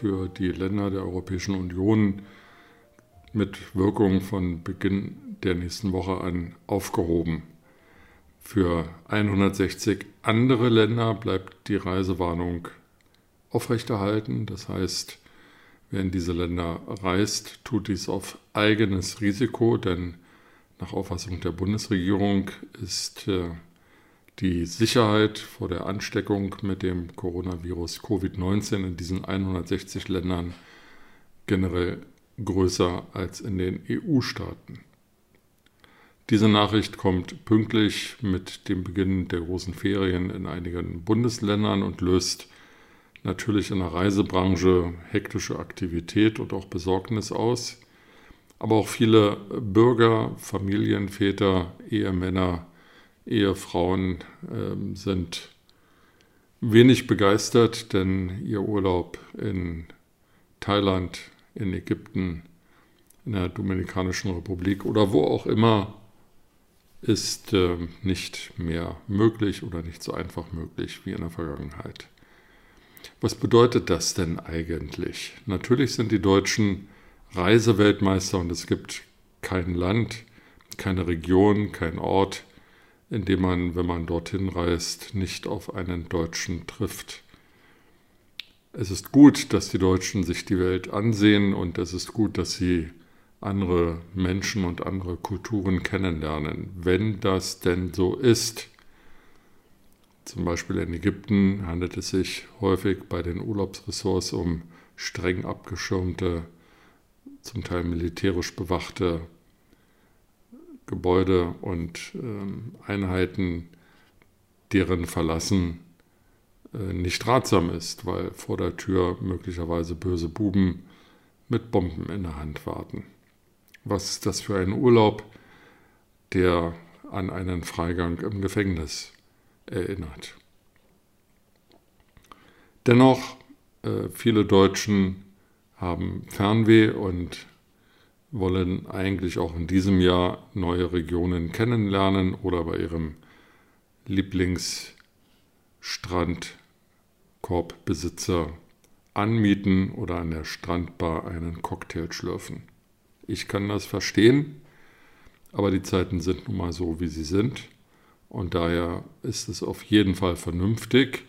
für die Länder der Europäischen Union mit Wirkung von Beginn der nächsten Woche an aufgehoben. Für 160 andere Länder bleibt die Reisewarnung aufrechterhalten. Das heißt, wer in diese Länder reist, tut dies auf eigenes Risiko, denn nach Auffassung der Bundesregierung ist äh, die Sicherheit vor der Ansteckung mit dem Coronavirus Covid-19 in diesen 160 Ländern generell größer als in den EU-Staaten. Diese Nachricht kommt pünktlich mit dem Beginn der großen Ferien in einigen Bundesländern und löst natürlich in der Reisebranche hektische Aktivität und auch Besorgnis aus. Aber auch viele Bürger, Familienväter, Ehemänner, Ehefrauen äh, sind wenig begeistert, denn ihr Urlaub in Thailand, in Ägypten, in der Dominikanischen Republik oder wo auch immer ist äh, nicht mehr möglich oder nicht so einfach möglich wie in der Vergangenheit. Was bedeutet das denn eigentlich? Natürlich sind die Deutschen Reiseweltmeister und es gibt kein Land, keine Region, kein Ort, indem man, wenn man dorthin reist, nicht auf einen Deutschen trifft. Es ist gut, dass die Deutschen sich die Welt ansehen und es ist gut, dass sie andere Menschen und andere Kulturen kennenlernen, wenn das denn so ist. Zum Beispiel in Ägypten handelt es sich häufig bei den Urlaubsressorts um streng abgeschirmte, zum Teil militärisch bewachte Gebäude und ähm, Einheiten, deren Verlassen äh, nicht ratsam ist, weil vor der Tür möglicherweise böse Buben mit Bomben in der Hand warten. Was ist das für ein Urlaub, der an einen Freigang im Gefängnis erinnert? Dennoch, äh, viele Deutschen haben Fernweh und wollen eigentlich auch in diesem Jahr neue Regionen kennenlernen oder bei ihrem Lieblingsstrandkorbbesitzer anmieten oder an der Strandbar einen Cocktail schlürfen. Ich kann das verstehen, aber die Zeiten sind nun mal so, wie sie sind. Und daher ist es auf jeden Fall vernünftig,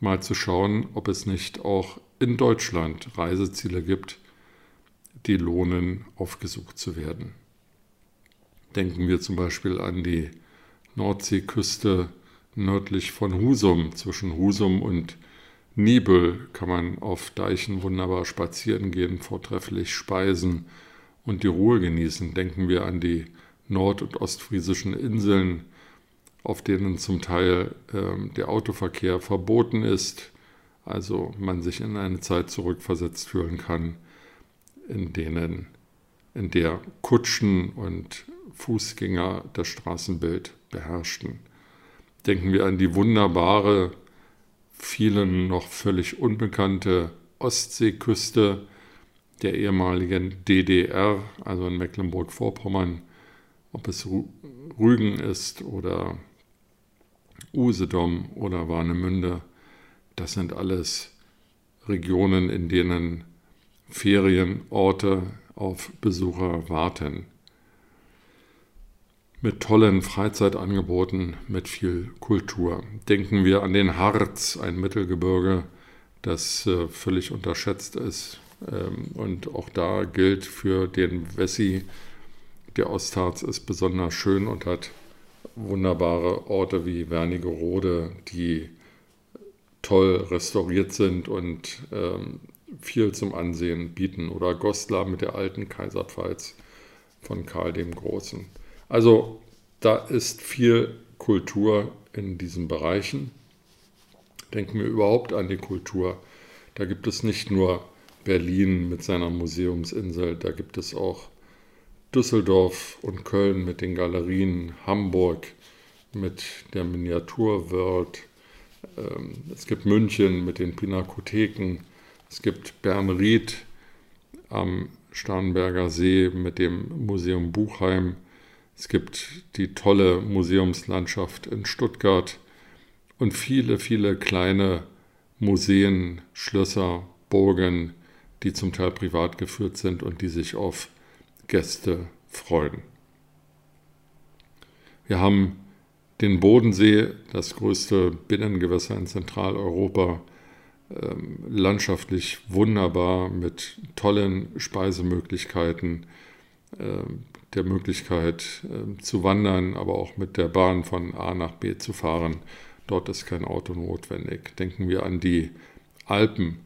mal zu schauen, ob es nicht auch in Deutschland Reiseziele gibt, die lohnen, aufgesucht zu werden. Denken wir zum Beispiel an die Nordseeküste nördlich von Husum. Zwischen Husum und Nibel kann man auf Deichen wunderbar spazieren gehen, vortrefflich speisen und die Ruhe genießen. Denken wir an die nord- und ostfriesischen Inseln, auf denen zum Teil äh, der Autoverkehr verboten ist, also man sich in eine Zeit zurückversetzt fühlen kann, in denen in der Kutschen und Fußgänger das Straßenbild beherrschten. Denken wir an die wunderbare, vielen noch völlig unbekannte Ostseeküste der ehemaligen DDR, also in Mecklenburg-Vorpommern, ob es Rügen ist oder Usedom oder Warnemünde. Das sind alles Regionen, in denen Ferienorte auf Besucher warten. Mit tollen Freizeitangeboten, mit viel Kultur. Denken wir an den Harz, ein Mittelgebirge, das äh, völlig unterschätzt ist. Ähm, und auch da gilt für den Wessi, der Ostharz ist besonders schön und hat wunderbare Orte wie Wernigerode, die toll restauriert sind und ähm, viel zum Ansehen bieten. Oder Goslar mit der alten Kaiserpfalz von Karl dem Großen. Also da ist viel Kultur in diesen Bereichen. Denken wir überhaupt an die Kultur. Da gibt es nicht nur Berlin mit seiner Museumsinsel, da gibt es auch Düsseldorf und Köln mit den Galerien, Hamburg mit der Miniaturworld, ähm, es gibt München mit den Pinakotheken, es gibt Bernried am Starnberger See mit dem Museum Buchheim, es gibt die tolle Museumslandschaft in Stuttgart und viele, viele kleine Museen, Schlösser, Burgen, die zum Teil privat geführt sind und die sich auf Gäste freuen. Wir haben den Bodensee, das größte Binnengewässer in Zentraleuropa, landschaftlich wunderbar mit tollen Speisemöglichkeiten, ähm, der Möglichkeit ähm, zu wandern, aber auch mit der Bahn von A nach B zu fahren. Dort ist kein Auto notwendig. Denken wir an die Alpen,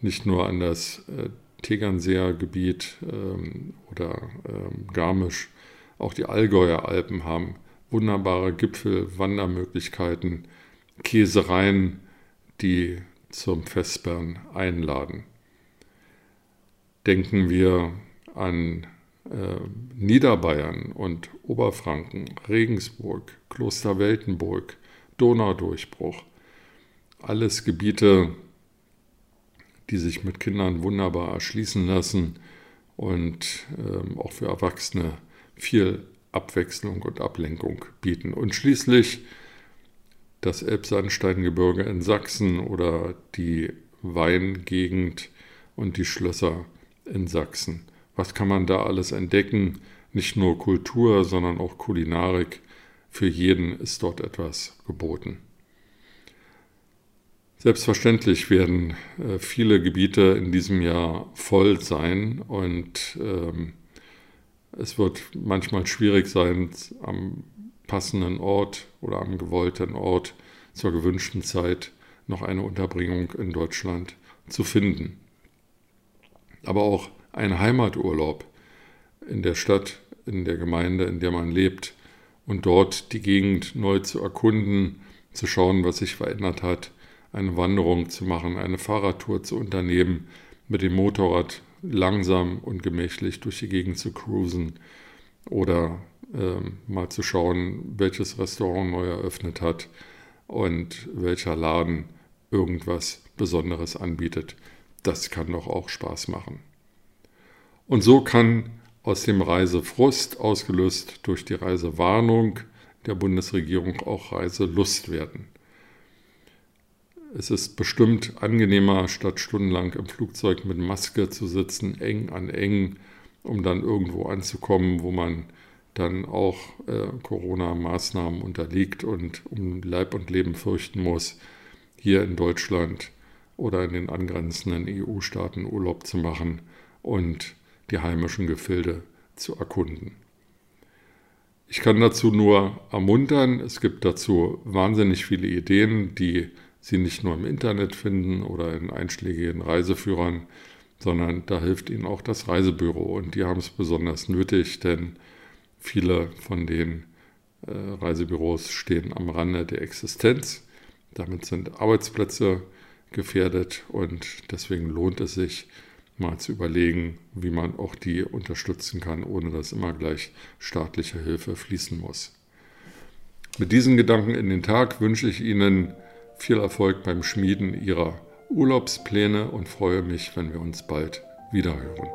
nicht nur an das äh, Tegernseer Gebiet oder Garmisch, auch die Allgäuer Alpen haben wunderbare Gipfel, Wandermöglichkeiten, Käsereien, die zum Vespern einladen. Denken wir an äh, Niederbayern und Oberfranken, Regensburg, Kloster Weltenburg, Donaudurchbruch. Alles Gebiete, die sich mit Kindern wunderbar erschließen lassen und äh, auch für Erwachsene viel Abwechslung und Ablenkung bieten. Und schließlich das Elbsandsteingebirge in Sachsen oder die Weingegend und die Schlösser in Sachsen. Was kann man da alles entdecken? Nicht nur Kultur, sondern auch Kulinarik. Für jeden ist dort etwas geboten. Selbstverständlich werden äh, viele Gebiete in diesem Jahr voll sein und ähm, es wird manchmal schwierig sein, am passenden Ort oder am gewollten Ort zur gewünschten Zeit noch eine Unterbringung in Deutschland zu finden. Aber auch ein Heimaturlaub in der Stadt, in der Gemeinde, in der man lebt und dort die Gegend neu zu erkunden, zu schauen, was sich verändert hat, eine Wanderung zu machen, eine Fahrradtour zu unternehmen, mit dem Motorrad langsam und gemächlich durch die Gegend zu cruisen oder äh, mal zu schauen, welches Restaurant neu eröffnet hat und welcher Laden irgendwas Besonderes anbietet. Das kann doch auch Spaß machen. Und so kann aus dem Reisefrust, ausgelöst durch die Reisewarnung der Bundesregierung, auch Reiselust werden. Es ist bestimmt angenehmer, statt stundenlang im Flugzeug mit Maske zu sitzen, eng an eng, um dann irgendwo anzukommen, wo man dann auch äh, Corona-Maßnahmen unterliegt und um Leib und Leben fürchten muss, hier in Deutschland oder in den angrenzenden EU-Staaten Urlaub zu machen und die heimischen Gefilde zu erkunden. Ich kann dazu nur ermuntern, es gibt dazu wahnsinnig viele Ideen, die sie nicht nur im Internet finden oder in einschlägigen Reiseführern, sondern da hilft ihnen auch das Reisebüro. Und die haben es besonders nötig, denn viele von den äh, Reisebüros stehen am Rande der Existenz. Damit sind Arbeitsplätze gefährdet und deswegen lohnt es sich, mal zu überlegen, wie man auch die unterstützen kann, ohne dass immer gleich staatliche Hilfe fließen muss. Mit diesen Gedanken in den Tag wünsche ich Ihnen viel Erfolg beim Schmieden Ihrer Urlaubspläne und freue mich, wenn wir uns bald wiederhören.